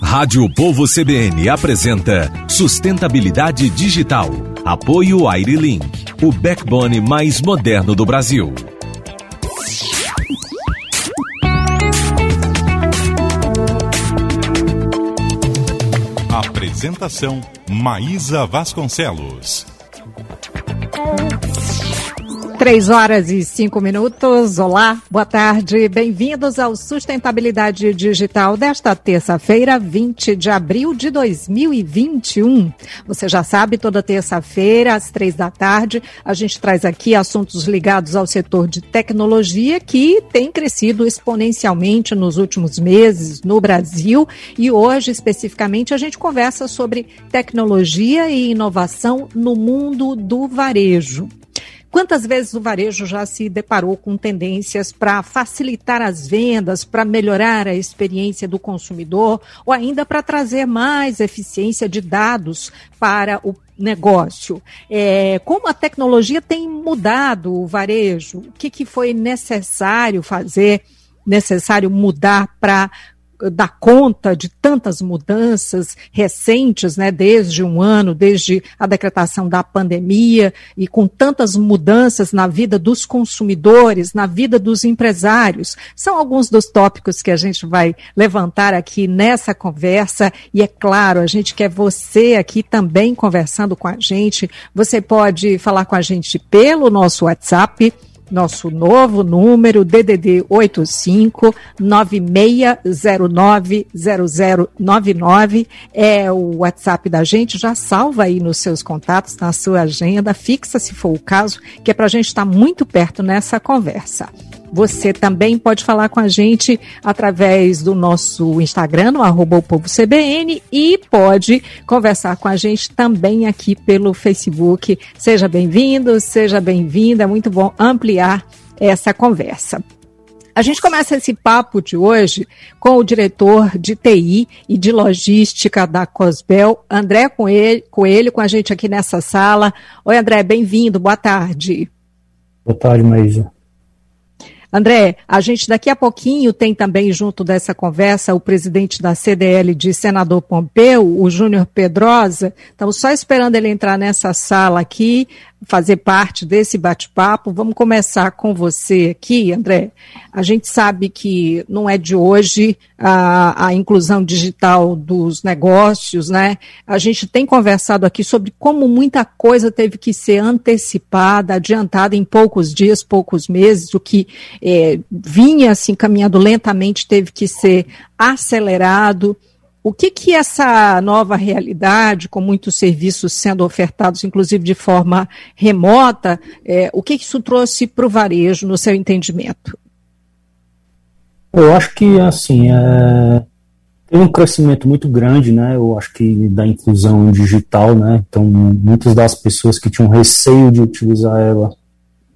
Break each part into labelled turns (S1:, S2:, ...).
S1: Rádio Povo CBN apresenta Sustentabilidade Digital. Apoio Airlink, o backbone mais moderno do Brasil. Apresentação Maísa Vasconcelos.
S2: Três horas e cinco minutos. Olá, boa tarde. Bem-vindos ao Sustentabilidade Digital desta terça-feira, 20 de abril de 2021. Você já sabe, toda terça-feira, às três da tarde, a gente traz aqui assuntos ligados ao setor de tecnologia que tem crescido exponencialmente nos últimos meses no Brasil. E hoje, especificamente, a gente conversa sobre tecnologia e inovação no mundo do varejo. Quantas vezes o varejo já se deparou com tendências para facilitar as vendas, para melhorar a experiência do consumidor ou ainda para trazer mais eficiência de dados para o negócio? É, como a tecnologia tem mudado o varejo? O que, que foi necessário fazer, necessário mudar para dar conta de tantas mudanças recentes, né, desde um ano, desde a decretação da pandemia e com tantas mudanças na vida dos consumidores, na vida dos empresários. São alguns dos tópicos que a gente vai levantar aqui nessa conversa e é claro, a gente quer você aqui também conversando com a gente. Você pode falar com a gente pelo nosso WhatsApp nosso novo número, DDD 85 96090099, é o WhatsApp da gente, já salva aí nos seus contatos, na sua agenda, fixa se for o caso, que é para a gente estar tá muito perto nessa conversa. Você também pode falar com a gente através do nosso Instagram, no arroba o povo CBN, e pode conversar com a gente também aqui pelo Facebook. Seja bem-vindo, seja bem-vinda, é muito bom ampliar essa conversa. A gente começa esse papo de hoje com o diretor de TI e de logística da Cosbel, André Coelho, com a gente aqui nessa sala. Oi, André, bem-vindo, boa tarde.
S3: Boa tarde, Maísa.
S2: André, a gente daqui a pouquinho tem também junto dessa conversa o presidente da CDL de senador Pompeu, o Júnior Pedrosa. Estamos só esperando ele entrar nessa sala aqui fazer parte desse bate-papo. Vamos começar com você aqui, André. A gente sabe que não é de hoje a, a, inclusão digital dos negócios, né? A gente tem conversado aqui sobre como muita coisa teve que ser antecipada, adiantada em poucos dias, poucos meses, o que é, vinha assim caminhando lentamente teve que ser acelerado. O que que essa nova realidade, com muitos serviços sendo ofertados, inclusive de forma remota, é, o que, que isso trouxe para o varejo, no seu entendimento?
S3: Eu acho que, assim, é, tem um crescimento muito grande, né, eu acho que da inclusão digital, né, então muitas das pessoas que tinham receio de utilizar ela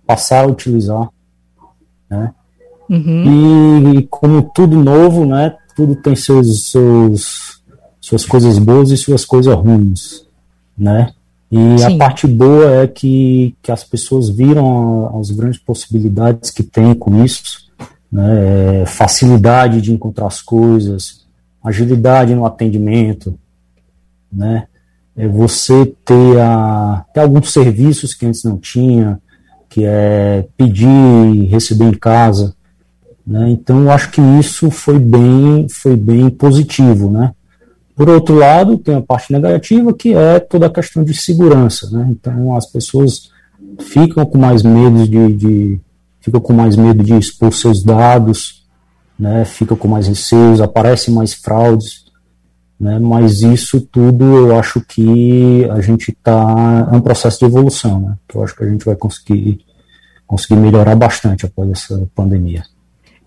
S3: passaram a utilizar, né, uhum. e como tudo novo, né, tudo tem seus, seus, suas coisas boas e suas coisas ruins, né? E Sim. a parte boa é que, que as pessoas viram as grandes possibilidades que tem com isso, né? É facilidade de encontrar as coisas, agilidade no atendimento, né? É você ter, a, ter alguns serviços que antes não tinha, que é pedir e receber em casa, né? Então, eu acho que isso foi bem, foi bem positivo. Né? Por outro lado, tem a parte negativa, que é toda a questão de segurança. Né? Então, as pessoas ficam com mais medo de, de ficam com mais medo de expor seus dados, né? ficam com mais receios, aparecem mais fraudes. Né? Mas isso tudo eu acho que a gente está. É um processo de evolução, né? que eu acho que a gente vai conseguir, conseguir melhorar bastante após essa pandemia.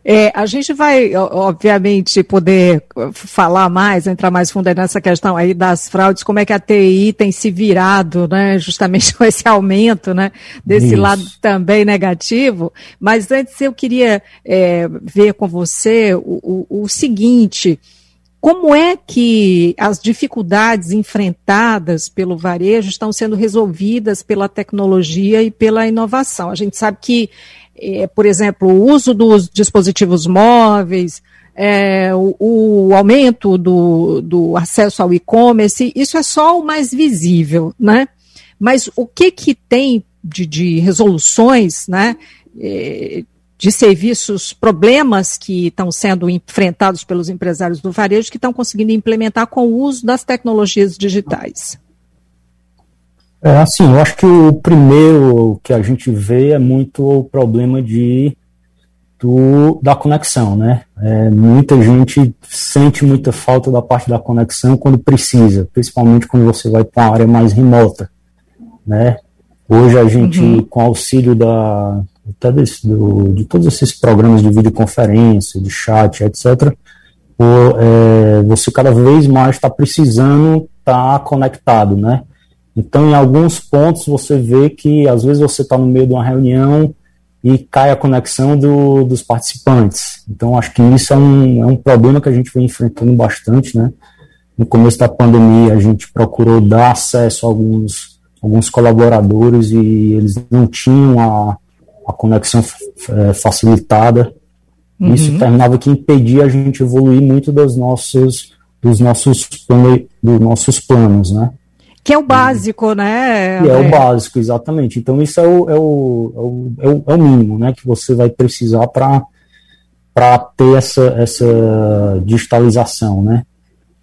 S2: É, a gente vai, obviamente, poder falar mais, entrar mais fundo nessa questão aí das fraudes, como é que a TI tem se virado, né, justamente com esse aumento, né, desse Isso. lado também negativo. Mas antes eu queria é, ver com você o, o, o seguinte, como é que as dificuldades enfrentadas pelo varejo estão sendo resolvidas pela tecnologia e pela inovação? A gente sabe que é, por exemplo, o uso dos dispositivos móveis, é, o, o, aumento do, do acesso ao e-commerce, isso é só o mais visível, né? Mas o que que tem de, de resoluções, né? É, de serviços, problemas que estão sendo enfrentados pelos empresários do varejo que estão conseguindo implementar com o uso das tecnologias digitais?
S3: É assim, eu acho que o primeiro que a gente vê é muito o problema de do, da conexão, né? É, muita gente sente muita falta da parte da conexão quando precisa, principalmente quando você vai para uma área mais remota, né? Hoje a gente, uhum. com auxílio da, até desse, do, de todos esses programas de videoconferência, de chat, etc., o, é, você cada vez mais está precisando estar tá conectado, né? Então, em alguns pontos, você vê que às vezes você está no meio de uma reunião e cai a conexão do, dos participantes. Então, acho que isso é um, é um problema que a gente vem enfrentando bastante, né? No começo da pandemia, a gente procurou dar acesso a alguns, alguns colaboradores e eles não tinham a, a conexão é, facilitada. Uhum. Isso terminava que impedia a gente evoluir muito dos nossos, dos nossos, dos nossos planos, né?
S2: Que é o básico, né?
S3: É o básico, exatamente. Então, isso é o, é o, é o, é o mínimo né, que você vai precisar para ter essa, essa digitalização, né?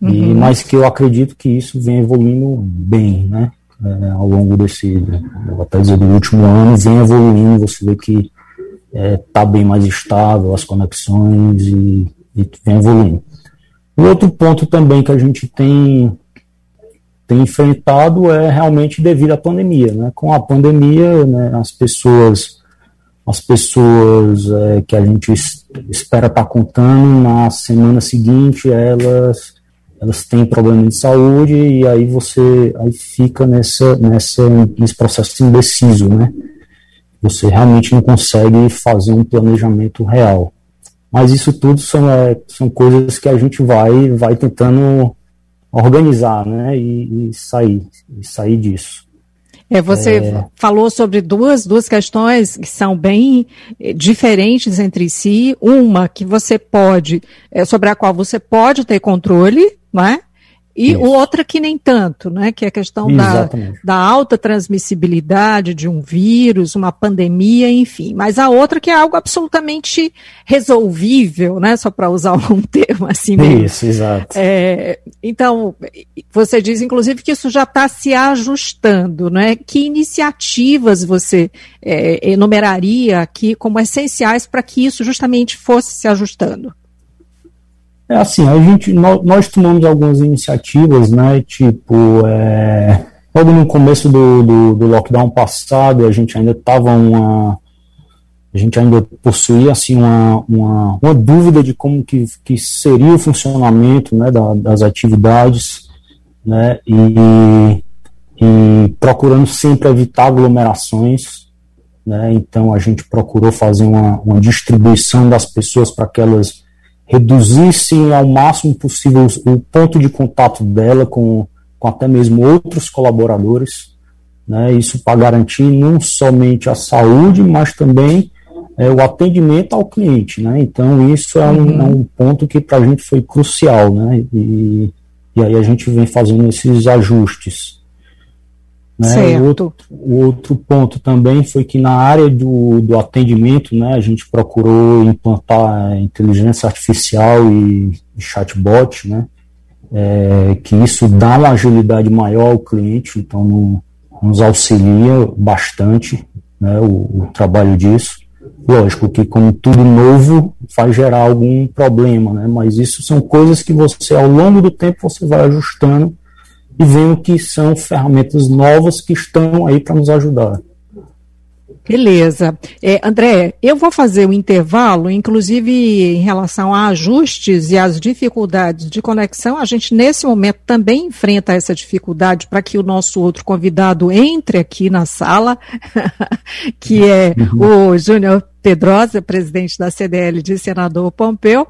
S3: Uhum. E, mas que eu acredito que isso vem evoluindo bem, né? É, ao longo desse, até dizer, do último ano, vem evoluindo, você vê que está é, tá bem mais estável as conexões e, e vem evoluindo. O outro ponto também que a gente tem tem enfrentado é realmente devido à pandemia. Né? Com a pandemia, né, as pessoas, as pessoas é, que a gente espera estar tá contando na semana seguinte, elas elas têm problema de saúde e aí você aí fica nessa, nessa, nesse processo indeciso, né? Você realmente não consegue fazer um planejamento real. Mas isso tudo são, é, são coisas que a gente vai, vai tentando organizar, né, e, e sair, e sair disso.
S2: É, você é... falou sobre duas, duas questões que são bem eh, diferentes entre si. Uma que você pode, é, sobre a qual você pode ter controle, não é? E Isso. outra que nem tanto, né? Que é a questão da, da alta transmissibilidade de um vírus, uma pandemia, enfim. Mas a outra que é algo absolutamente resolvível, né? Só para usar um termo assim mesmo.
S3: Isso, exato.
S2: É, então, você diz, inclusive, que isso já está se ajustando, né? Que iniciativas você é, enumeraria aqui como essenciais para que isso justamente fosse se ajustando?
S3: É assim, a gente, nós, nós tomamos algumas iniciativas, né, tipo, é, logo no começo do, do, do, lockdown passado, a gente ainda estava uma, a gente ainda possuía, assim, uma, uma, uma, dúvida de como que, que seria o funcionamento, né, da, das atividades, né, e, e procurando sempre evitar aglomerações, né, então a gente procurou fazer uma, uma distribuição das pessoas para que elas reduzissem ao máximo possível o ponto de contato dela com, com até mesmo outros colaboradores, né, isso para garantir não somente a saúde, mas também é, o atendimento ao cliente. Né, então, isso é um, uhum. é um ponto que para a gente foi crucial, né, e, e aí a gente vem fazendo esses ajustes. Né? O, outro, o outro ponto também foi que na área do, do atendimento, né, a gente procurou implantar inteligência artificial e, chatbot, né, é, que isso dá uma agilidade maior ao cliente, então no, nos auxilia bastante né, o, o, trabalho disso. Lógico que, como tudo novo, vai gerar algum problema, né, mas isso são coisas que você, ao longo do tempo, você vai ajustando e vendo que são ferramentas novas que estão aí para nos ajudar.
S2: Beleza. É, André, eu vou fazer o um intervalo, inclusive em relação a ajustes e as dificuldades de conexão. A gente, nesse momento, também enfrenta essa dificuldade para que o nosso outro convidado entre aqui na sala, que é uhum. o Júnior Pedrosa, presidente da CDL de Senador Pompeu.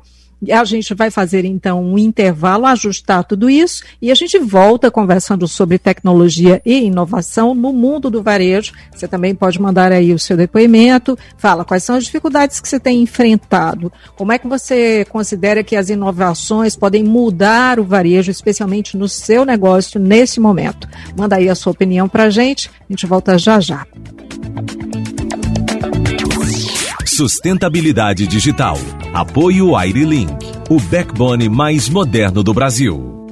S2: A gente vai fazer então um intervalo, ajustar tudo isso e a gente volta conversando sobre tecnologia e inovação no mundo do varejo. Você também pode mandar aí o seu depoimento, fala quais são as dificuldades que você tem enfrentado, como é que você considera que as inovações podem mudar o varejo, especialmente no seu negócio nesse momento. Manda aí a sua opinião para a gente, a gente volta já já.
S1: Sustentabilidade digital. Apoio AiriLink, o backbone mais moderno do Brasil.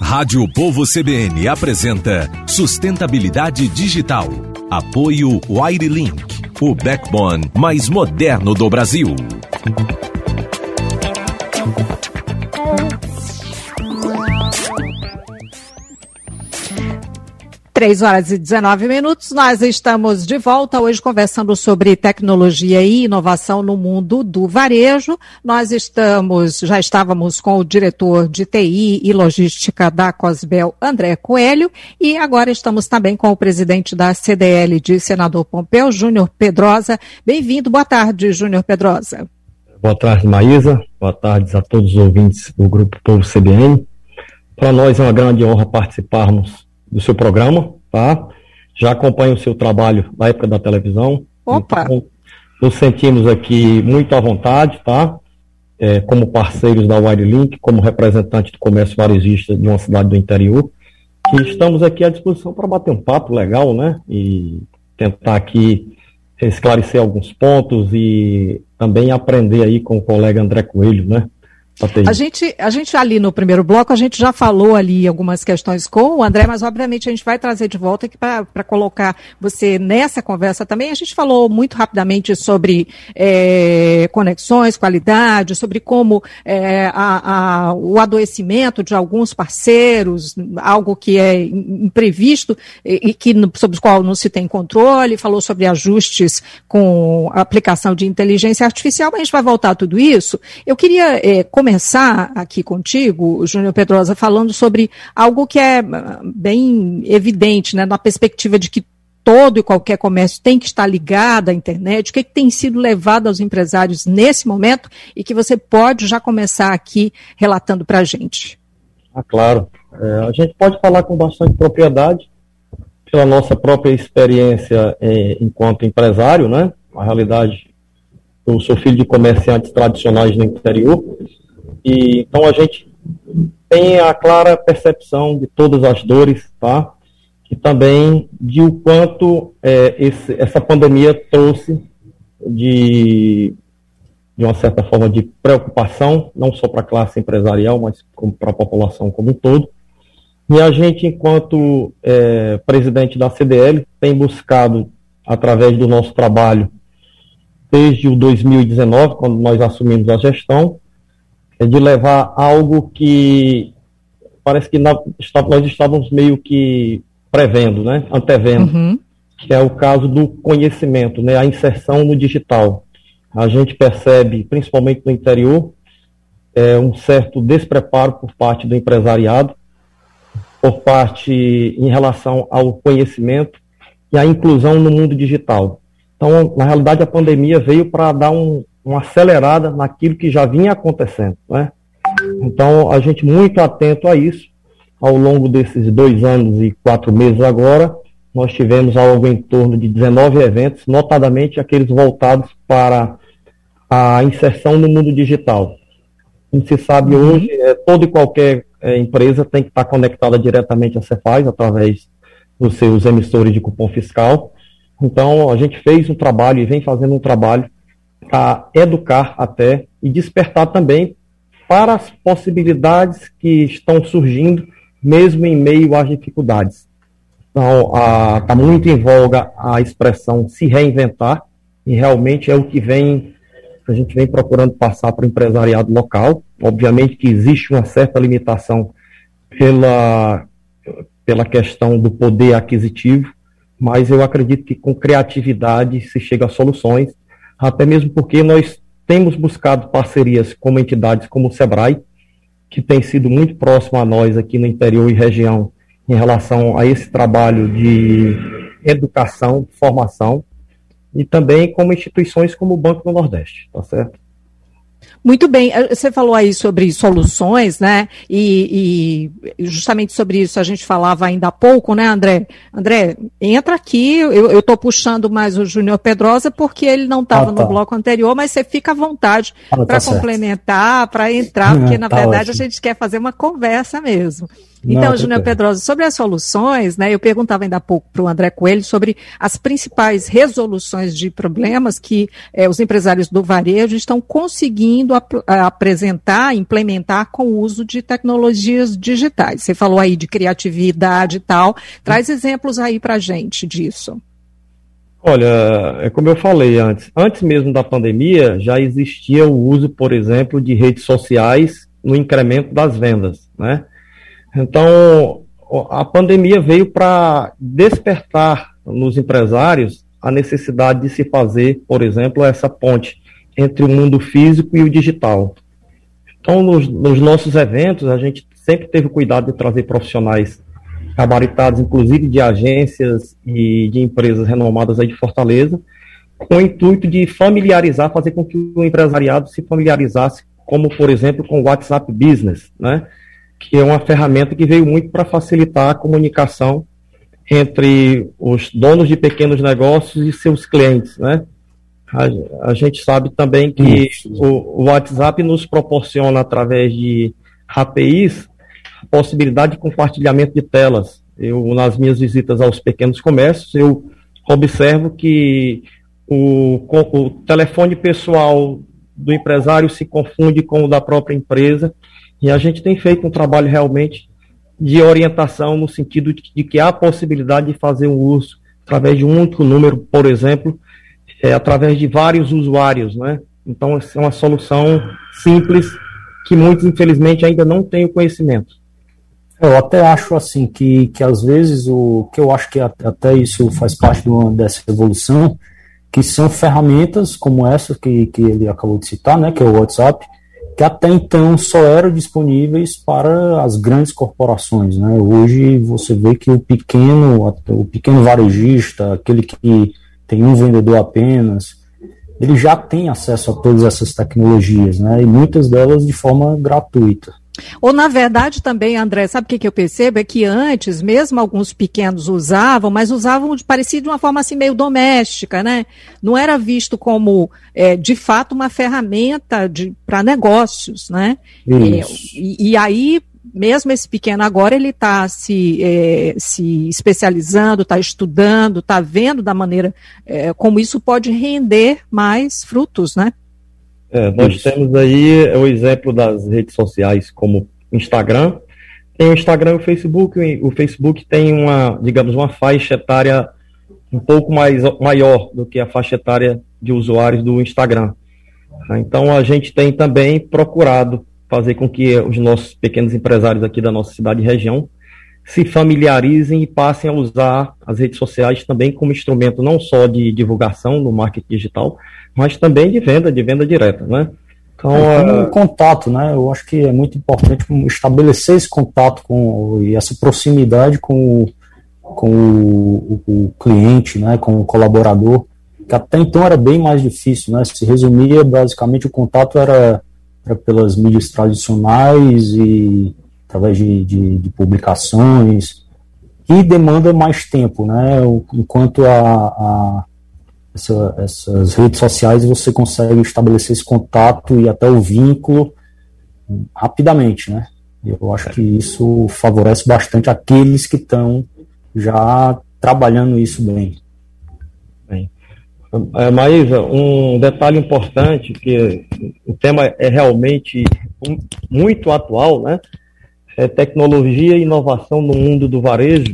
S1: Rádio Povo CBN apresenta Sustentabilidade digital. Apoio WireLink, o backbone mais moderno do Brasil.
S2: Três horas e 19 minutos, nós estamos de volta hoje conversando sobre tecnologia e inovação no mundo do varejo. Nós estamos, já estávamos com o diretor de TI e logística da Cosbel, André Coelho, e agora estamos também com o presidente da CDL de Senador Pompeu, Júnior Pedrosa. Bem-vindo, boa tarde, Júnior Pedrosa.
S4: Boa tarde, Maísa. Boa tarde a todos os ouvintes do Grupo Povo CBN. Para nós é uma grande honra participarmos do seu programa, tá? Já acompanho o seu trabalho na época da televisão.
S2: Opa! Então,
S4: nos sentimos aqui muito à vontade, tá? É, como parceiros da Wirelink, como representante do comércio varejista de uma cidade do interior. E estamos aqui à disposição para bater um papo legal, né? E tentar aqui esclarecer alguns pontos e também aprender aí com o colega André Coelho, né?
S2: A gente, a gente ali no primeiro bloco, a gente já falou ali algumas questões com o André, mas obviamente a gente vai trazer de volta aqui para colocar você nessa conversa também. A gente falou muito rapidamente sobre é, conexões, qualidade, sobre como é, a, a, o adoecimento de alguns parceiros, algo que é imprevisto e, e que sobre o qual não se tem controle, falou sobre ajustes com aplicação de inteligência artificial, mas a gente vai voltar a tudo isso. Eu queria é, começar aqui contigo, Júnior Pedrosa, falando sobre algo que é ah, bem evidente, né, na perspectiva de que todo e qualquer comércio tem que estar ligado à internet, o que, é que tem sido levado aos empresários nesse momento e que você pode já começar aqui relatando para a gente.
S4: Ah, claro. É, a gente pode falar com bastante propriedade pela nossa própria experiência é, enquanto empresário, né? A realidade, eu sou filho de comerciantes tradicionais no interior e, então a gente tem a clara percepção de todas as dores, tá? E também de o quanto é, esse, essa pandemia trouxe de, de uma certa forma de preocupação, não só para a classe empresarial, mas para a população como um todo. E a gente, enquanto é, presidente da CDL, tem buscado, através do nosso trabalho, desde o 2019, quando nós assumimos a gestão, de levar algo que parece que nós estávamos meio que prevendo, né? antevendo, uhum. que é o caso do conhecimento, né? a inserção no digital. A gente percebe, principalmente no interior, é, um certo despreparo por parte do empresariado, por parte em relação ao conhecimento e à inclusão no mundo digital. Então, na realidade, a pandemia veio para dar um, uma acelerada naquilo que já vinha acontecendo. Né? Então, a gente muito atento a isso. Ao longo desses dois anos e quatro meses agora, nós tivemos algo em torno de 19 eventos, notadamente aqueles voltados para a inserção no mundo digital. Como se sabe uhum. hoje, é, toda e qualquer é, empresa tem que estar conectada diretamente à Cefaz, através dos seus emissores de cupom fiscal. Então, a gente fez um trabalho e vem fazendo um trabalho a educar até e despertar também para as possibilidades que estão surgindo, mesmo em meio às dificuldades. Então, está muito em voga a expressão se reinventar, e realmente é o que vem, a gente vem procurando passar para o empresariado local. Obviamente que existe uma certa limitação pela, pela questão do poder aquisitivo, mas eu acredito que com criatividade se chega a soluções até mesmo porque nós temos buscado parcerias com entidades como o SEBRAE, que tem sido muito próximo a nós aqui no interior e região em relação a esse trabalho de educação, formação. e também como instituições como o Banco do Nordeste, tá certo?
S2: Muito bem, eh, você falou aí sobre soluções, né? E, e, justamente sobre isso a gente falava ainda há pouco, né, André? André, entra aqui, eu estou puxando mais o Júnior Pedrosa porque ele não estava ah, tá. no bloco anterior, mas você fica à vontade ah, para tá complementar, para entrar, porque na tá verdade ótimo. a gente quer fazer uma conversa mesmo. Então, Júnior Pedrosa, sobre as soluções, né, eu perguntava ainda há pouco para o André Coelho sobre as principais resoluções de problemas que eh, os empresários do varejo estão conseguindo ap apresentar, implementar com o uso de tecnologias digitais. Você falou aí de criatividade e tal. Traz exemplos aí para gente disso.
S4: Olha, é como eu falei antes, antes mesmo da pandemia já existia o uso, por exemplo, de redes sociais no incremento das vendas, né? Então, a pandemia veio para despertar nos empresários a necessidade de se fazer, por exemplo, essa ponte entre o mundo físico e o digital. Então, nos, nos nossos eventos, a gente sempre teve cuidado de trazer profissionais gabaritados, inclusive de agências e de empresas renomadas aí de Fortaleza, com o intuito de familiarizar, fazer com que o empresariado se familiarizasse, como, por exemplo, com o WhatsApp Business, né? Que é uma ferramenta que veio muito para facilitar a comunicação entre os donos de pequenos negócios e seus clientes, né? A, a gente sabe também que o, o, WhatsApp nos proporciona, através de APIs, a possibilidade de compartilhamento de telas. Eu, nas minhas visitas aos pequenos comércios, eu observo que o, o telefone pessoal do empresário se confunde com o da própria empresa e a gente tem feito um trabalho realmente de orientação no sentido de, que há a possibilidade de fazer um uso através de um único número, por exemplo, é, através de vários usuários, né? Então, é uma solução simples que muitos, infelizmente, ainda não têm o conhecimento.
S3: Eu até acho assim que, que às vezes o que eu acho que até isso faz parte dessa evolução, que são ferramentas como essa que, que ele acabou de citar, né, que é o WhatsApp, que até então só eram disponíveis para as grandes corporações. Né? Hoje você vê que o pequeno, o pequeno varejista, aquele que tem um vendedor apenas, ele já tem acesso a todas essas tecnologias, né? e muitas delas de forma gratuita.
S2: Ou, na verdade, também, André, sabe o que, que eu percebo? É que antes, mesmo alguns pequenos usavam, mas usavam de, parecia de uma forma assim meio doméstica, né? Não era visto como, é, de fato, uma ferramenta para negócios, né? É, e, e, aí, mesmo esse pequeno agora, ele está se, é, se especializando, está estudando, está vendo da maneira é, como isso pode render mais frutos, né?
S4: É, nós Isso. temos aí o exemplo das redes sociais como Instagram. Tem o Instagram e o Facebook. O Facebook tem uma, digamos, uma faixa etária um pouco mais maior do que a faixa etária de usuários do Instagram. Então a gente tem também procurado fazer com que os nossos pequenos empresários aqui da nossa cidade e região se familiarizem e passem a usar as redes sociais também como instrumento não só de divulgação no marketing digital, mas também de venda, de venda direta, né?
S3: Então, é, uh... contato, né? Eu acho que é muito importante estabelecer esse contato com e essa proximidade com, o, com o, o, cliente, né? Com o colaborador, que até então era bem mais difícil, né? Se resumia basicamente o contato era, era pelas mídias tradicionais e através de, de, de publicações e demanda mais tempo, né? Enquanto a, a essa, essas redes sociais você consegue estabelecer esse contato e até o vínculo rapidamente, né? Eu acho que isso favorece bastante aqueles que estão já trabalhando isso bem.
S4: bem. É, Maísa, um detalhe importante, que o tema é realmente muito atual, né? É tecnologia e inovação no mundo do varejo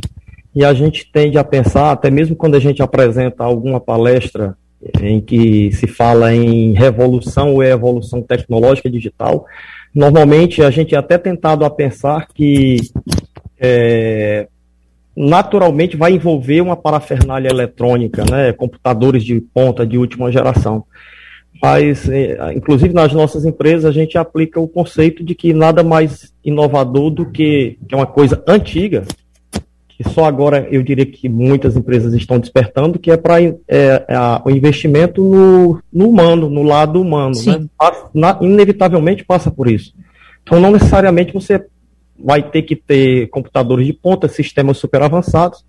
S4: e a gente tende a pensar, até mesmo quando a gente apresenta alguma palestra em que se fala em revolução ou evolução tecnológica digital, normalmente a gente é até tentado a pensar que é, naturalmente vai envolver uma parafernália eletrônica, né, computadores de ponta de última geração. Mas, é, inclusive nas nossas empresas, a gente aplica o conceito de que nada mais inovador do que, que é uma coisa antiga, que só agora eu diria que muitas empresas estão despertando, que é para é, é, o investimento no, no, humano, no lado humano. Né? Na, inevitavelmente passa por isso. Então, não necessariamente você vai ter que ter computadores de ponta, sistemas super avançados,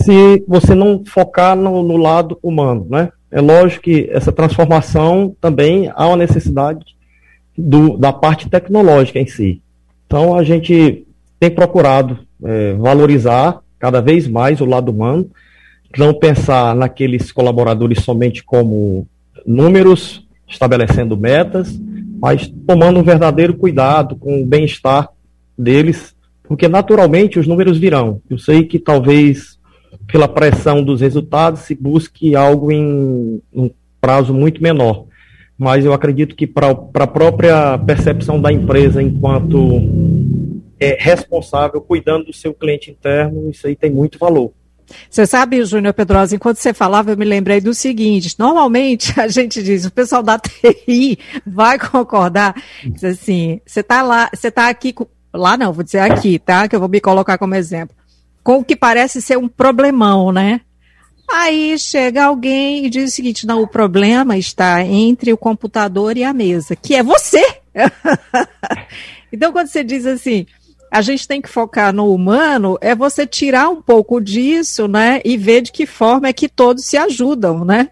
S4: se você não focar no, no lado humano. Né? É lógico que essa transformação também há uma necessidade do, da parte tecnológica em si. Então, a gente tem procurado é, valorizar cada vez mais o lado humano, não pensar naqueles colaboradores somente como números, estabelecendo metas, mas tomando um verdadeiro cuidado com o bem-estar deles, porque naturalmente os números virão. Eu sei que talvez pela pressão dos resultados se busque algo em um prazo muito menor, mas eu acredito que para a própria percepção da empresa enquanto é, responsável, cuidando do seu cliente interno, isso aí tem muito valor.
S2: Você sabe, Júnior Pedrosa, enquanto você falava, eu me lembrei do seguinte: normalmente a gente diz, o pessoal da TI vai concordar, diz assim, você está lá, você está aqui, lá não, vou dizer aqui, tá? Que eu vou me colocar como exemplo, com o que parece ser um problemão, né? Aí chega alguém e diz o seguinte: não, o problema está entre o computador e a mesa, que é você. então, quando você diz assim, a gente tem que focar no humano, é você tirar um pouco disso, né, e ver de que forma é que todos se ajudam, né?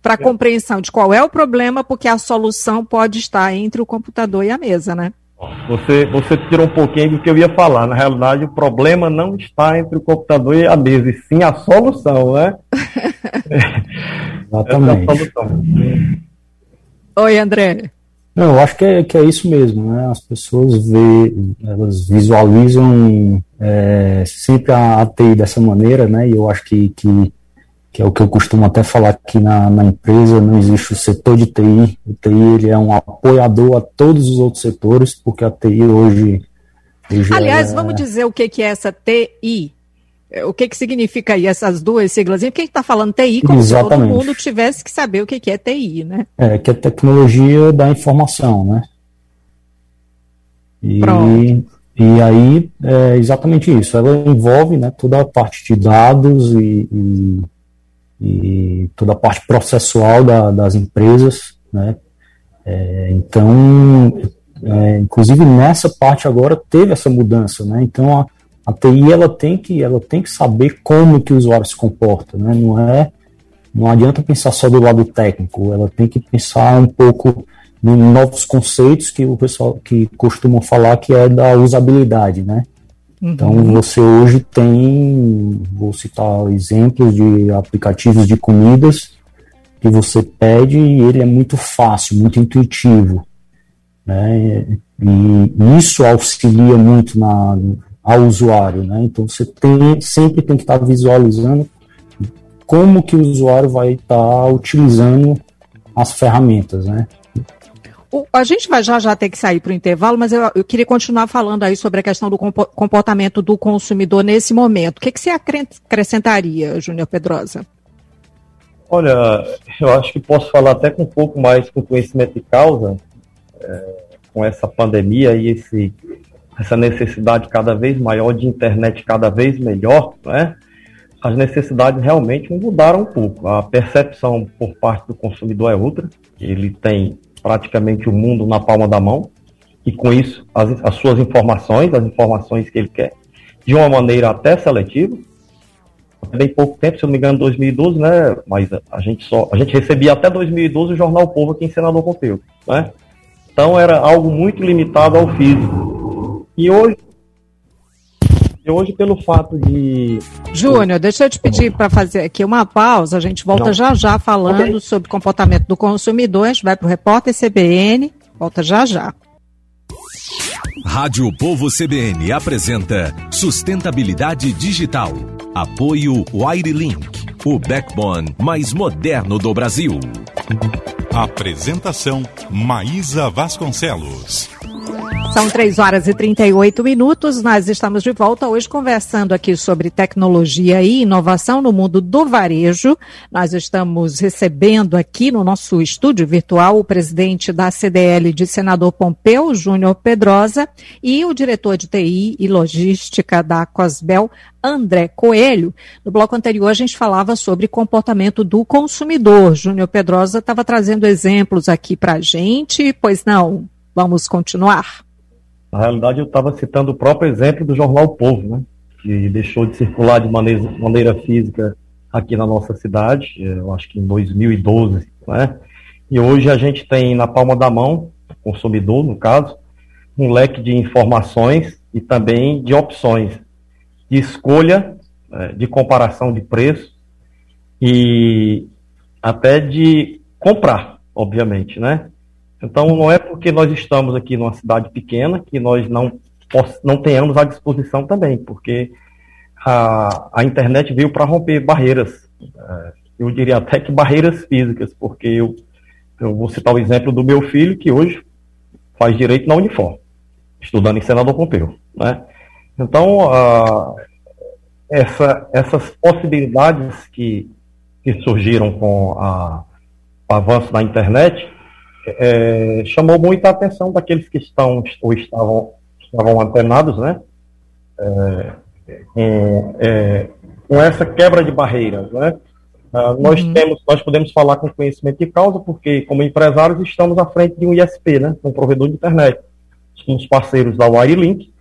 S2: Para a é. compreensão de qual é o problema, porque a solução pode estar entre o computador e a mesa, né?
S4: Você, você tirou um pouquinho do que eu ia falar. Na realidade, o problema não está entre o computador e a mesa, e sim a solução, né?
S3: Exatamente. É a solução.
S2: Oi, André.
S3: Não, eu acho que é, que é isso mesmo, né? As pessoas vê, elas visualizam é, sempre a, a TI dessa maneira, né? E eu acho que, que, que, é o que eu costumo até falar aqui na, na empresa, não existe o setor de TI. O TI ele é um apoiador a todos os outros setores, porque a TI hoje.
S2: hoje Aliás, é... vamos dizer o que, que é essa TI? É, o que, que significa aí essas duas siglas? Porque a gente está falando TI como Exatamente. se todo mundo tivesse que saber o que, que é TI, né?
S3: É, que é tecnologia da informação, né? E, e aí é exatamente isso. Ela envolve né, toda a parte de dados e, e, e toda a parte processual da, das empresas, né? É, então, é, inclusive nessa parte agora teve essa mudança, né? Então a, a TI ela tem que ela tem que saber como que o usuário se comporta, né? Não é não adianta pensar só do lado técnico, ela tem que pensar um pouco em novos conceitos que o pessoal que costumam falar que é da usabilidade, né? Uhum. Então você hoje tem, vou citar exemplos de aplicativos de comidas que você pede e ele é muito fácil, muito intuitivo, né? E isso auxilia muito na ao usuário, né? Então você tem, sempre tem que estar visualizando como que o usuário vai estar utilizando as ferramentas, né?
S2: A gente vai já já ter que sair para o intervalo, mas eu, eu, queria continuar falando aí sobre a questão do comportamento do consumidor nesse momento. O que, que você acrescentaria, Júnior Pedrosa?
S4: Olha, eu acho que posso falar até com um pouco mais com conhecimento de causa, é, com essa pandemia e esse essa necessidade cada vez maior de internet cada vez melhor, né? as necessidades realmente mudaram um pouco. A percepção por parte do consumidor é outra. Ele tem praticamente o mundo na palma da mão e com isso as, as suas informações, as informações que ele quer, de uma maneira até seletiva. Bem pouco tempo, se eu não me engano, 2012, né? Mas a gente só a gente recebia até 2012 o jornal Povo aqui em Senador Pompeu, né? Então era algo muito limitado ao físico. E hoje, hoje pelo fato de.
S2: Júnior, deixa eu te pedir para fazer aqui uma pausa. A gente volta Não. já já falando okay. sobre comportamento do consumidor. A gente vai para o repórter CBN. Volta já já.
S1: Rádio Povo CBN apresenta Sustentabilidade Digital. Apoio Wirelink, o backbone mais moderno do Brasil. Apresentação Maísa Vasconcelos.
S2: São 3 horas e 38 minutos. Nós estamos de volta hoje conversando aqui sobre tecnologia e inovação no mundo do varejo. Nós estamos recebendo aqui no nosso estúdio virtual o presidente da CDL de Senador Pompeu, Júnior Pedrosa, e o diretor de TI e logística da Cosbel, André Coelho. No bloco anterior, a gente falava sobre comportamento do consumidor. Júnior Pedrosa estava trazendo exemplos aqui para a gente, pois não? Vamos continuar?
S4: Na realidade, eu estava citando o próprio exemplo do jornal o Povo, né? que deixou de circular de maneira, maneira física aqui na nossa cidade, eu acho que em 2012, né? E hoje a gente tem na palma da mão, consumidor, no caso, um leque de informações e também de opções de escolha, é, de comparação de preço e até de comprar, obviamente, né? Então, não é porque nós estamos aqui numa cidade pequena que nós não, não tenhamos à disposição também, porque a, a internet veio para romper barreiras. É, eu diria até que barreiras físicas, porque eu, eu vou citar o exemplo do meu filho, que hoje faz direito na Unifor, estudando em Senador Pompeu. Né? Então, essa, essas possibilidades que, que surgiram com a, o avanço da internet é, chamou muita atenção daqueles que estão ou estavam, estavam antenados, né? É, com, é, com, essa quebra de barreiras, né? Ah, nós uhum. temos, nós podemos falar com conhecimento de causa, porque como empresários estamos à frente de um ISP, né? Um provedor de internet. Somos parceiros da Wirelink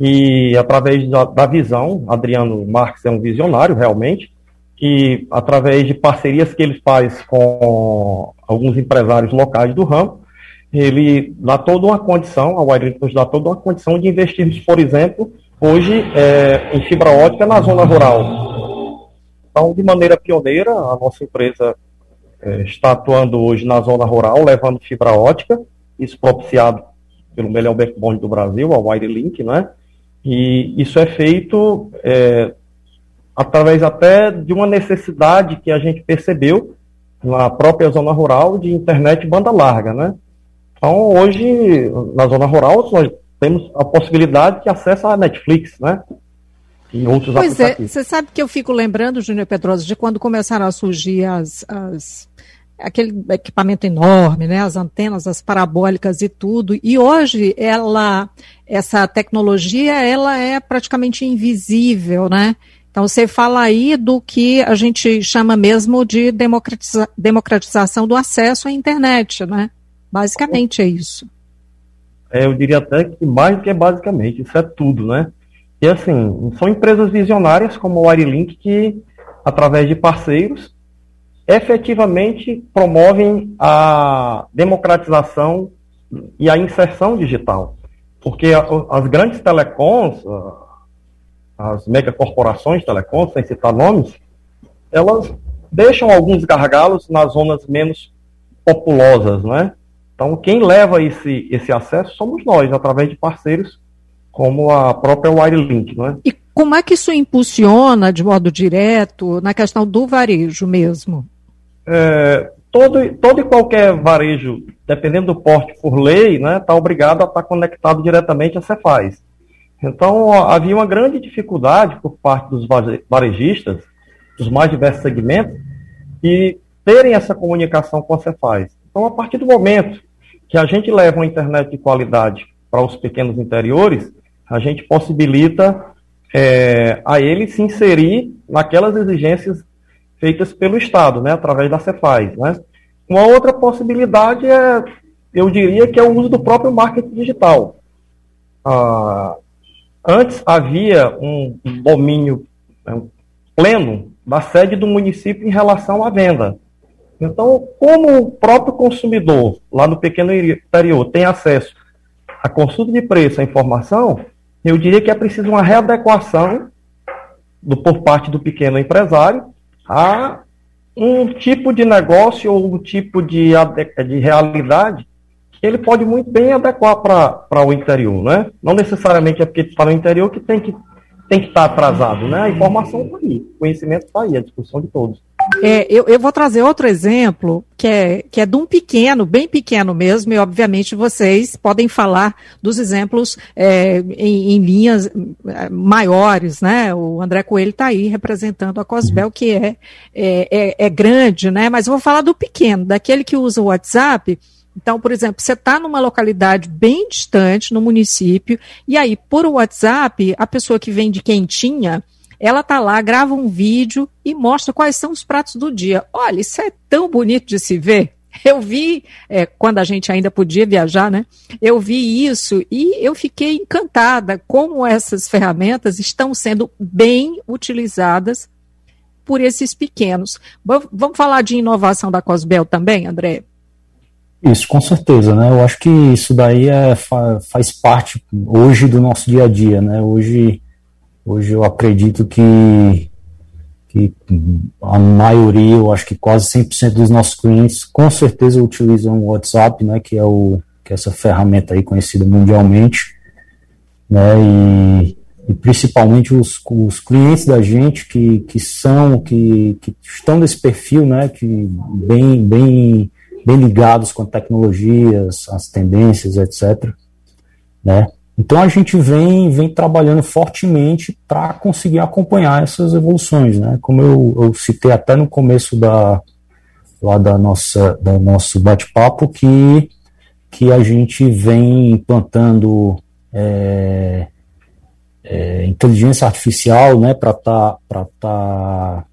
S4: e através da, da visão, Adriano Marques é um visionário realmente, que através de parcerias que ele faz com alguns empresários locais do ramo, ele dá toda uma condição, a Wirelink nos dá toda uma condição de investirmos, por exemplo, hoje é, em fibra ótica na zona rural. Então, de maneira pioneira, a nossa empresa é, está atuando hoje na zona rural, levando fibra ótica, isso propiciado pelo melhor backbone do Brasil, a Wirelink, né? E isso é feito é, através até de uma necessidade que a gente percebeu na própria zona rural de internet banda larga, né? Então, hoje, na zona rural, nós temos a possibilidade de acesso à Netflix, né?
S2: E outros pois é, você sabe que eu fico lembrando, Júnior Pedrosa, de quando começaram a surgir as, as aquele equipamento enorme, né, as antenas, as parabólicas e tudo. E hoje ela, essa tecnologia, ela é praticamente invisível, né? Então você fala aí do que a gente chama mesmo de democratiza democratização do acesso à internet, né? Basicamente é isso.
S4: É, eu diria até que mais do que basicamente, isso é tudo, né? E assim, são empresas visionárias como o Wirelink que, através de parceiros, efetivamente promovem a democratização e a inserção digital. Porque as grandes telecoms, as megacorporações telecom, sem citar nomes, elas deixam alguns gargalos nas zonas menos populosas, né? Então, quem leva esse, esse acesso somos nós, através de parceiros como a própria Wirelink, não é?
S2: E como é que isso impulsiona, de modo direto, na questão do varejo mesmo?
S4: É, todo, todo e qualquer varejo, dependendo do porte por lei, está né, tá obrigado a estar tá conectado diretamente a Cefaz. Então, havia uma grande dificuldade por parte dos varejistas, dos mais diversos segmentos, de terem essa comunicação com a Cefaz. Então, a partir do momento que a gente leva uma internet de qualidade para os pequenos interiores, a gente possibilita é, a ele se inserir naquelas exigências feitas pelo Estado, né, através da Cefaz. Né? Uma outra possibilidade é, eu diria, que é o uso do próprio marketing digital. Ah, Antes havia um domínio né, pleno da sede do município em relação à venda. Então, como o próprio consumidor, lá no pequeno interior, tem acesso à consulta de preço, à informação, eu diria que é preciso uma readequação do, por parte do pequeno empresário a um tipo de negócio ou um tipo de, de realidade ele pode muito bem adequar para o interior, né? Não necessariamente é porque está no interior que tem que tem que estar tá atrasado, né? A informação está aí, o conhecimento está aí, a discussão de todos.
S2: É, eu, eu, vou trazer outro exemplo, que é, que é de um pequeno, bem pequeno mesmo, e obviamente vocês podem falar dos exemplos é, em, em, linhas é, maiores, né? O André Coelho está aí representando a Cosbel, que é, é, é, é grande, né? Mas eu vou falar do pequeno, daquele que usa o WhatsApp. Então, por exemplo, você está numa localidade bem distante, no município, e aí, por WhatsApp, a pessoa que vende quentinha, ela tá lá, grava um vídeo e mostra quais são os pratos do dia. Olha, isso é tão bonito de se ver. Eu vi, é, quando a gente ainda podia viajar, né? Eu vi isso e eu fiquei encantada como essas ferramentas estão sendo bem utilizadas por esses pequenos. Vamos falar de inovação da Cosbel também, André?
S3: Isso, com certeza, né? Eu acho que isso daí é, faz parte hoje do nosso dia a dia, né? Hoje Hoje eu acredito que, que a maioria, eu acho que quase 100% dos nossos clientes com certeza utilizam o WhatsApp, né, que é, o, que é essa ferramenta aí conhecida mundialmente, né, e, e principalmente os, os clientes da gente que, que são, que, que estão nesse perfil, né, que bem, bem, bem ligados com tecnologias, as tendências, etc., né, então a gente vem, vem trabalhando fortemente para conseguir acompanhar essas evoluções, né? Como eu, eu, citei até no começo da, lá da nossa, nosso bate-papo, que, que a gente vem implantando é, é, inteligência artificial, né? Para estar tá, tá,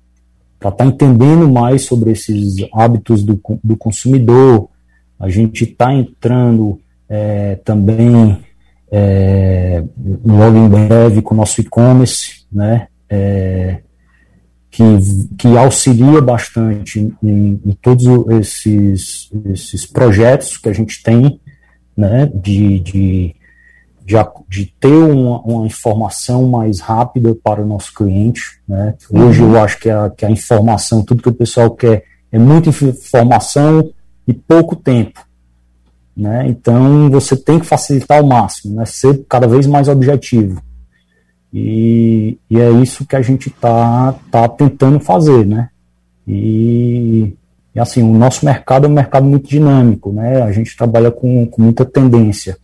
S3: para tá entendendo mais sobre esses hábitos do, do consumidor. A gente está entrando é, também é, logo em breve com o nosso e-commerce, né, é, que, que auxilia bastante em, em, todos esses, esses projetos que a gente tem, né, de, de, de, de ter uma, uma, informação mais rápida para o nosso cliente. Né. Hoje eu acho que a, que a informação, tudo que o pessoal quer é muita informação e pouco tempo. Né? Então você tem que facilitar ao máximo, né? ser cada vez mais objetivo. E, e é isso que a gente está tá tentando fazer. Né? E, e, assim, o nosso mercado é um mercado muito dinâmico, né? a gente trabalha com, com muita tendência.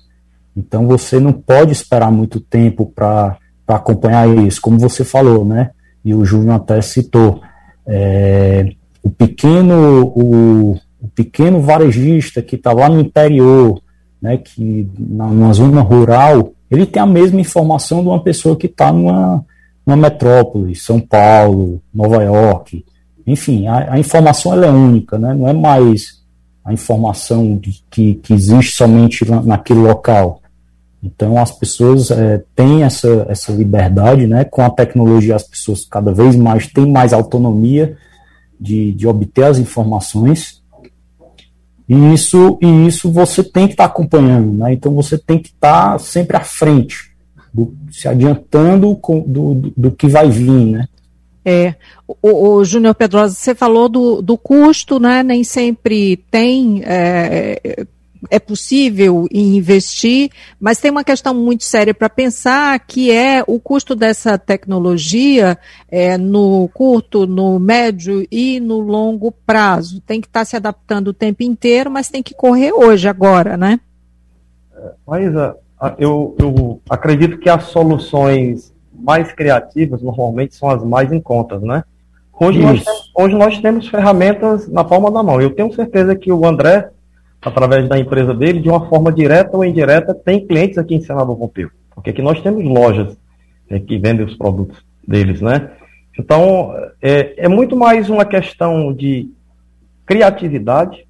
S3: Então você não pode esperar muito tempo para acompanhar isso, como você falou, né? E o Júnior até citou. É, o pequeno, o, o pequeno varejista que está lá no interior, né, que na, numa zona rural, ele tem a mesma informação de uma pessoa que está numa, numa metrópole, São Paulo, Nova York. Enfim, a, a informação é única, né, não é mais a informação de, que, que existe somente naquele local. Então as pessoas é, têm essa, essa liberdade, né? Com a tecnologia as pessoas cada vez mais têm mais autonomia de, de obter as informações e isso, e isso você tem que estar tá acompanhando, né? Então você tem que estar tá sempre à frente, do, se adiantando com, do, do, do, que vai vir, né?
S2: É, o, o Júnior Pedrosa, você falou do, do custo, né? Nem sempre tem é, é possível investir, mas tem uma questão muito séria para pensar, que é o custo dessa tecnologia é, no curto, no médio e no longo prazo. Tem que estar tá se adaptando o tempo inteiro, mas tem que correr hoje, agora, né?
S4: Maísa, eu, eu acredito que as soluções mais criativas normalmente são as mais em contas, né? Hoje nós, hoje nós temos ferramentas na palma da mão. Eu tenho certeza que o André através da empresa dele, de uma forma direta ou indireta, tem clientes aqui em Senador Pompeu. Porque aqui nós temos lojas é, que vendem os produtos deles, né? Então, é, é muito mais uma questão de criatividade,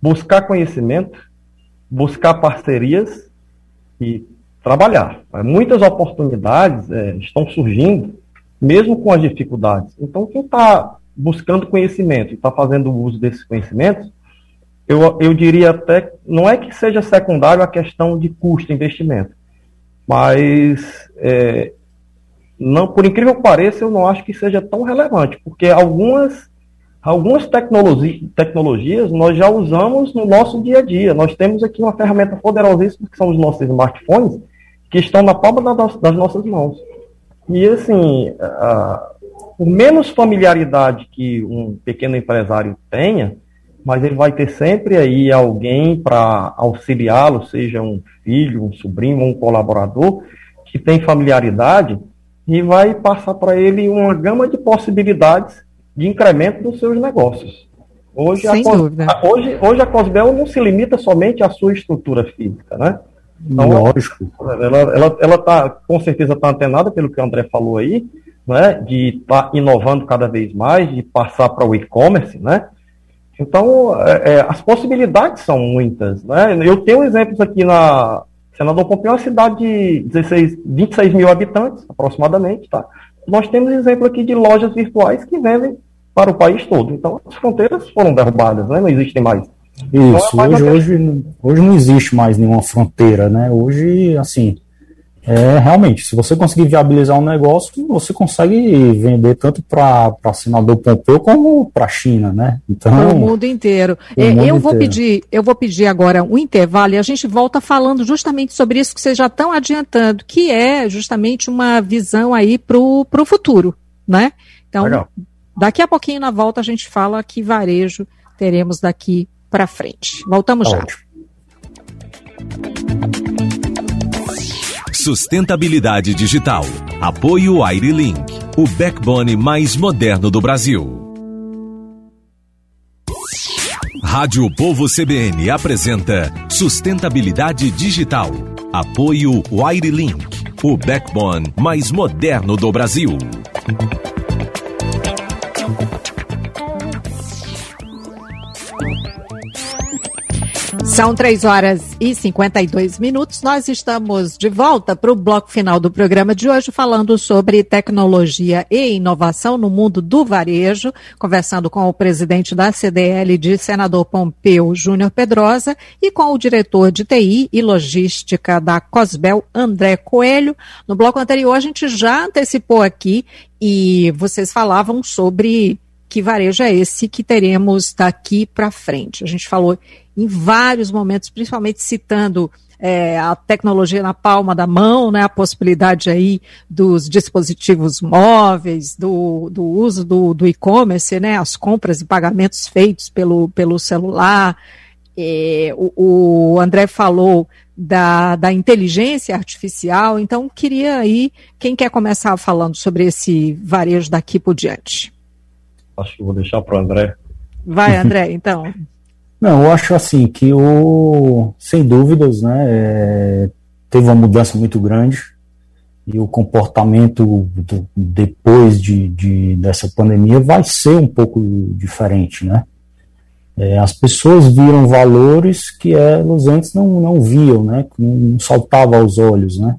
S4: buscar conhecimento, buscar parcerias e trabalhar. Muitas oportunidades é, estão surgindo, mesmo com as dificuldades. Então, quem está buscando conhecimento e está fazendo uso desses conhecimentos, eu, eu diria até, não é que seja secundário a questão de custo investimento, mas é, não, por incrível que pareça, eu não acho que seja tão relevante, porque algumas, algumas tecnologi tecnologias nós já usamos no nosso dia a dia. Nós temos aqui uma ferramenta poderosíssima, que são os nossos smartphones, que estão na palma das nossas mãos. E assim, por menos familiaridade que um pequeno empresário tenha, mas ele vai ter sempre aí alguém para auxiliá-lo, seja um filho, um sobrinho, um colaborador, que tem familiaridade e vai passar para ele uma gama de possibilidades de incremento dos seus negócios. Hoje, Sem a, dúvida. A, hoje, hoje a Cosbel não se limita somente à sua estrutura física, né?
S3: Então, Lógico.
S4: Ela, ela, ela tá, com certeza está antenada pelo que o André falou aí, né? De estar tá inovando cada vez mais, de passar para o e-commerce, né? Então, é, é, as possibilidades são muitas, né? Eu tenho exemplos aqui na Senador Pompeu, é uma cidade de 16, 26 mil habitantes, aproximadamente, tá? Nós temos exemplo aqui de lojas virtuais que vendem para o país todo. Então, as fronteiras foram derrubadas, né? Não existem mais.
S3: Isso, então, é hoje, hoje, hoje não existe mais nenhuma fronteira, né? Hoje, assim, é, realmente, se você conseguir viabilizar um negócio, você consegue vender tanto para senador Pompeu como para a China, né?
S2: Então, para o mundo inteiro. É, mundo eu vou inteiro. pedir, eu vou pedir agora um intervalo e a gente volta falando justamente sobre isso que vocês já estão adiantando, que é justamente uma visão aí para o futuro, né? Então, Legal. daqui a pouquinho na volta a gente fala que varejo teremos daqui para frente. Voltamos tá já. Ótimo.
S1: Sustentabilidade digital. Apoio Airlink, o backbone mais moderno do Brasil. Rádio Povo CBN apresenta Sustentabilidade digital. Apoio Wirelink, o backbone mais moderno do Brasil.
S2: São 3 horas e 52 minutos. Nós estamos de volta para o bloco final do programa de hoje, falando sobre tecnologia e inovação no mundo do varejo, conversando com o presidente da CDL de senador Pompeu Júnior Pedrosa e com o diretor de TI e logística da Cosbel, André Coelho. No bloco anterior, a gente já antecipou aqui e vocês falavam sobre que varejo é esse que teremos daqui para frente. A gente falou em vários momentos, principalmente citando é, a tecnologia na palma da mão, né, a possibilidade aí dos dispositivos móveis, do, do uso do, do e-commerce, né, as compras e pagamentos feitos pelo, pelo celular. É, o, o, André falou da, da inteligência artificial, então queria aí, quem quer começar falando sobre esse varejo daqui por diante?
S4: Acho que vou deixar para o André.
S2: Vai, André, então.
S3: Não, eu acho assim que o, sem dúvidas, né, é, teve uma mudança muito grande e o comportamento do, depois de, de, dessa pandemia vai ser um pouco diferente, né? É, as pessoas viram valores que elas antes não, não viam, né? Não, saltava aos olhos, né?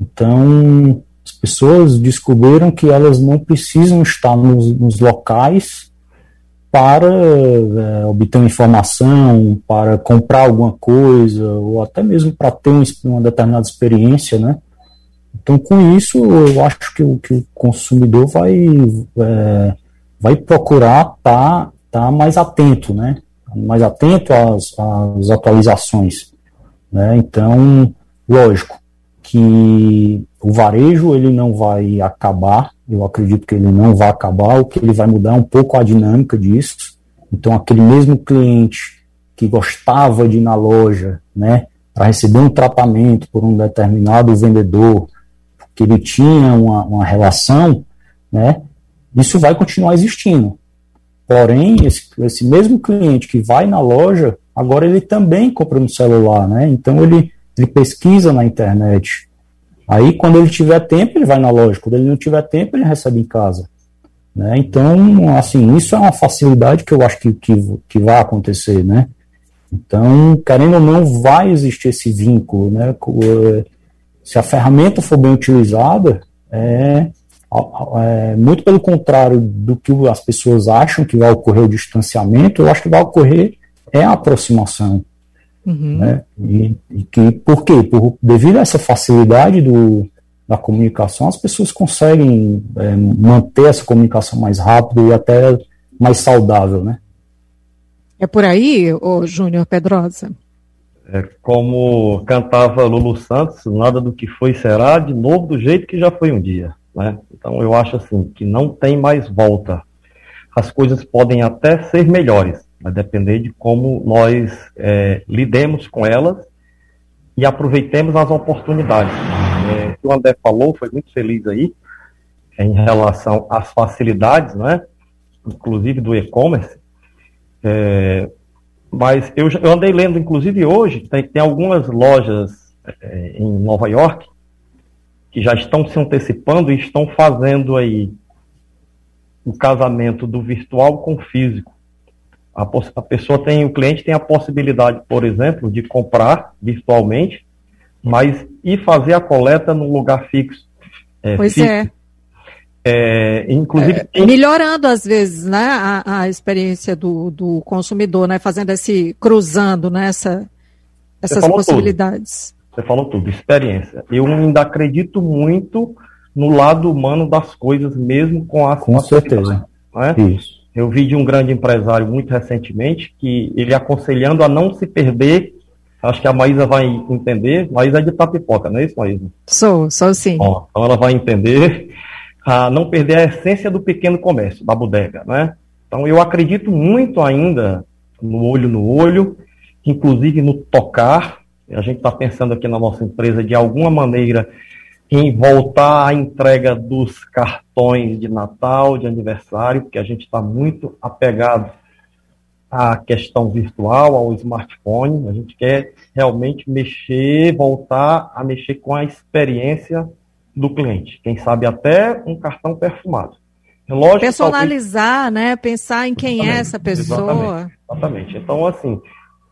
S3: Então, as pessoas descobriram que elas não precisam estar nos, nos locais para é, obter informação, para comprar alguma coisa, ou até mesmo para ter uma determinada experiência, né? Então, com isso, eu acho que o, que o consumidor vai, é, vai procurar estar tá, tá mais atento, né? Mais atento às, às atualizações, né? Então, lógico que o varejo ele não vai acabar, eu acredito que ele não vai acabar, o que ele vai mudar é um pouco a dinâmica disso. Então, aquele mesmo cliente que gostava de ir na loja, né, para receber um tratamento por um determinado vendedor, que ele tinha uma, uma relação, né, isso vai continuar existindo. Porém, esse, esse mesmo cliente que vai na loja, agora ele também compra no celular, né? Então ele, ele pesquisa na internet, Aí, quando ele tiver tempo, ele vai na loja. Quando ele não tiver tempo, ele recebe em casa. Né? Então, assim, isso é uma facilidade que eu acho que, que, que vai acontecer, né? Então, querendo ou não, vai existir esse vínculo, né? Eh, se a ferramenta for bem utilizada, é, é, muito pelo contrário do que as pessoas acham que vai ocorrer o distanciamento, eu acho que vai ocorrer é a aproximação. Uhum. Né? E, e, que, por quê? Por, devido a essa facilidade do, da comunicação, as pessoas conseguem é, manter essa comunicação mais rápido e até mais saudável, né?
S2: É por aí, o Júnior Pedrosa?
S4: É como cantava Lulu Santos, nada do que foi será, de novo do jeito que já foi um dia. Né? Então eu acho assim que não tem mais volta. As coisas podem até ser melhores, vai depender de como nós é, lidemos com elas e aproveitemos as oportunidades. É, o André falou, foi muito feliz aí, em relação às facilidades, né? inclusive do e-commerce. É, mas eu, eu, andei lendo, inclusive hoje, tem, tem algumas lojas é, em Nova York que já estão se antecipando e estão fazendo aí o casamento do virtual com o físico. A, a, pessoa tem, o cliente tem a possibilidade, por exemplo, de comprar virtualmente, mas e fazer a coleta num lugar fixo.
S2: É, pois fixo. é.
S4: É, inclusive
S2: é, melhorando às vezes né, a, a experiência do, do, consumidor, né, fazendo esse cruzando né, essa, essas possibilidades.
S4: Tudo. Você falou tudo, experiência. Eu ainda acredito muito no lado humano das coisas, mesmo com as
S3: Com certeza.
S4: Né? Isso. Eu vi de um grande empresário muito recentemente que ele aconselhando a não se perder. Acho que a Maísa vai entender. Maísa é de Tapipoca, não é isso, Maísa?
S2: Sou, sou sim.
S4: Bom, então ela vai entender a não perder a essência do pequeno comércio, da bodega, né? Então eu acredito muito ainda no olho no olho, inclusive no tocar. A gente está pensando aqui na nossa empresa de alguma maneira em voltar à entrega dos cartões de Natal, de aniversário, porque a gente está muito apegado à questão virtual, ao smartphone. A gente quer realmente mexer, voltar a mexer com a experiência do cliente. Quem sabe até um cartão perfumado.
S2: É lógico, Personalizar, talvez... né? Pensar em quem é essa pessoa.
S4: Exatamente, exatamente. Então, assim,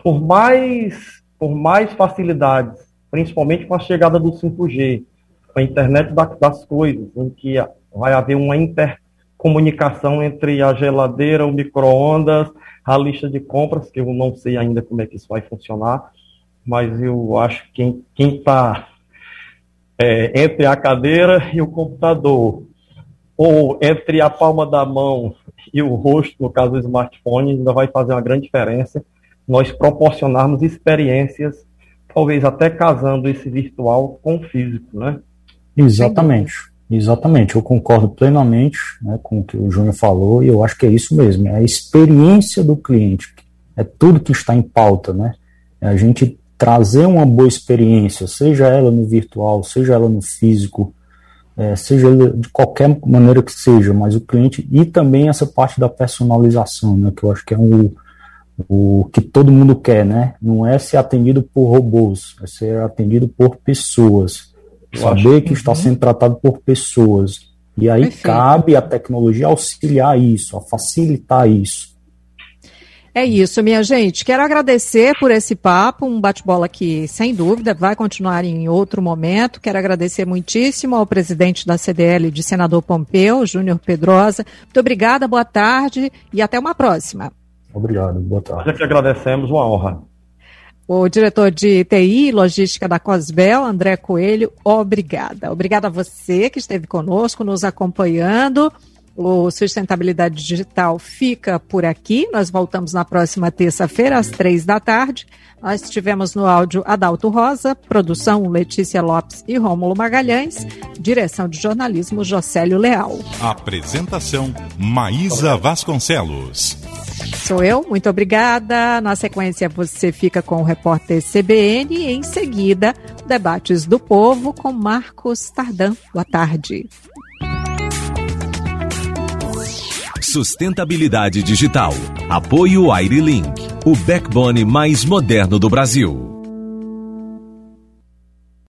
S4: por mais, por mais facilidades, principalmente com a chegada do 5G, a internet das coisas, em que vai haver uma intercomunicação entre a geladeira, o micro-ondas, a lista de compras, que eu não sei ainda como é que isso vai funcionar, mas eu acho que quem está é, entre a cadeira e o computador, ou entre a palma da mão e o rosto, no caso do smartphone, ainda vai fazer uma grande diferença nós proporcionarmos experiências, talvez até casando esse virtual com o físico, né?
S3: Exatamente, exatamente. Eu concordo plenamente né, com o que o Júnior falou e eu acho que é isso mesmo. É a experiência do cliente, é tudo que está em pauta, né? É a gente trazer uma boa experiência, seja ela no virtual, seja ela no físico, é, seja de qualquer maneira que seja, mas o cliente e também essa parte da personalização, né, que eu acho que é um, o que todo mundo quer, né? Não é ser atendido por robôs, é ser atendido por pessoas. Eu Saber que, que está uhum. sendo tratado por pessoas. E aí Perfeito. cabe a tecnologia auxiliar isso, a facilitar isso.
S2: É isso, minha gente. Quero agradecer por esse papo, um bate-bola que, sem dúvida, vai continuar em outro momento. Quero agradecer muitíssimo ao presidente da CDL de senador Pompeu, Júnior Pedrosa. Muito obrigada, boa tarde e até uma próxima.
S3: Obrigado, boa tarde.
S4: Nós é que agradecemos, uma honra.
S2: O diretor de TI e Logística da Cosbel, André Coelho, obrigada. Obrigada a você que esteve conosco, nos acompanhando. O Sustentabilidade Digital fica por aqui. Nós voltamos na próxima terça-feira, às três da tarde. Nós tivemos no áudio Adalto Rosa, produção Letícia Lopes e Rômulo Magalhães, direção de jornalismo Jocélio Leal.
S1: Apresentação Maísa Vasconcelos.
S2: Sou eu, muito obrigada. Na sequência, você fica com o repórter CBN e em seguida, Debates do Povo com Marcos Tardan. Boa tarde.
S1: Sustentabilidade digital. Apoio Airlink, o backbone mais moderno do Brasil.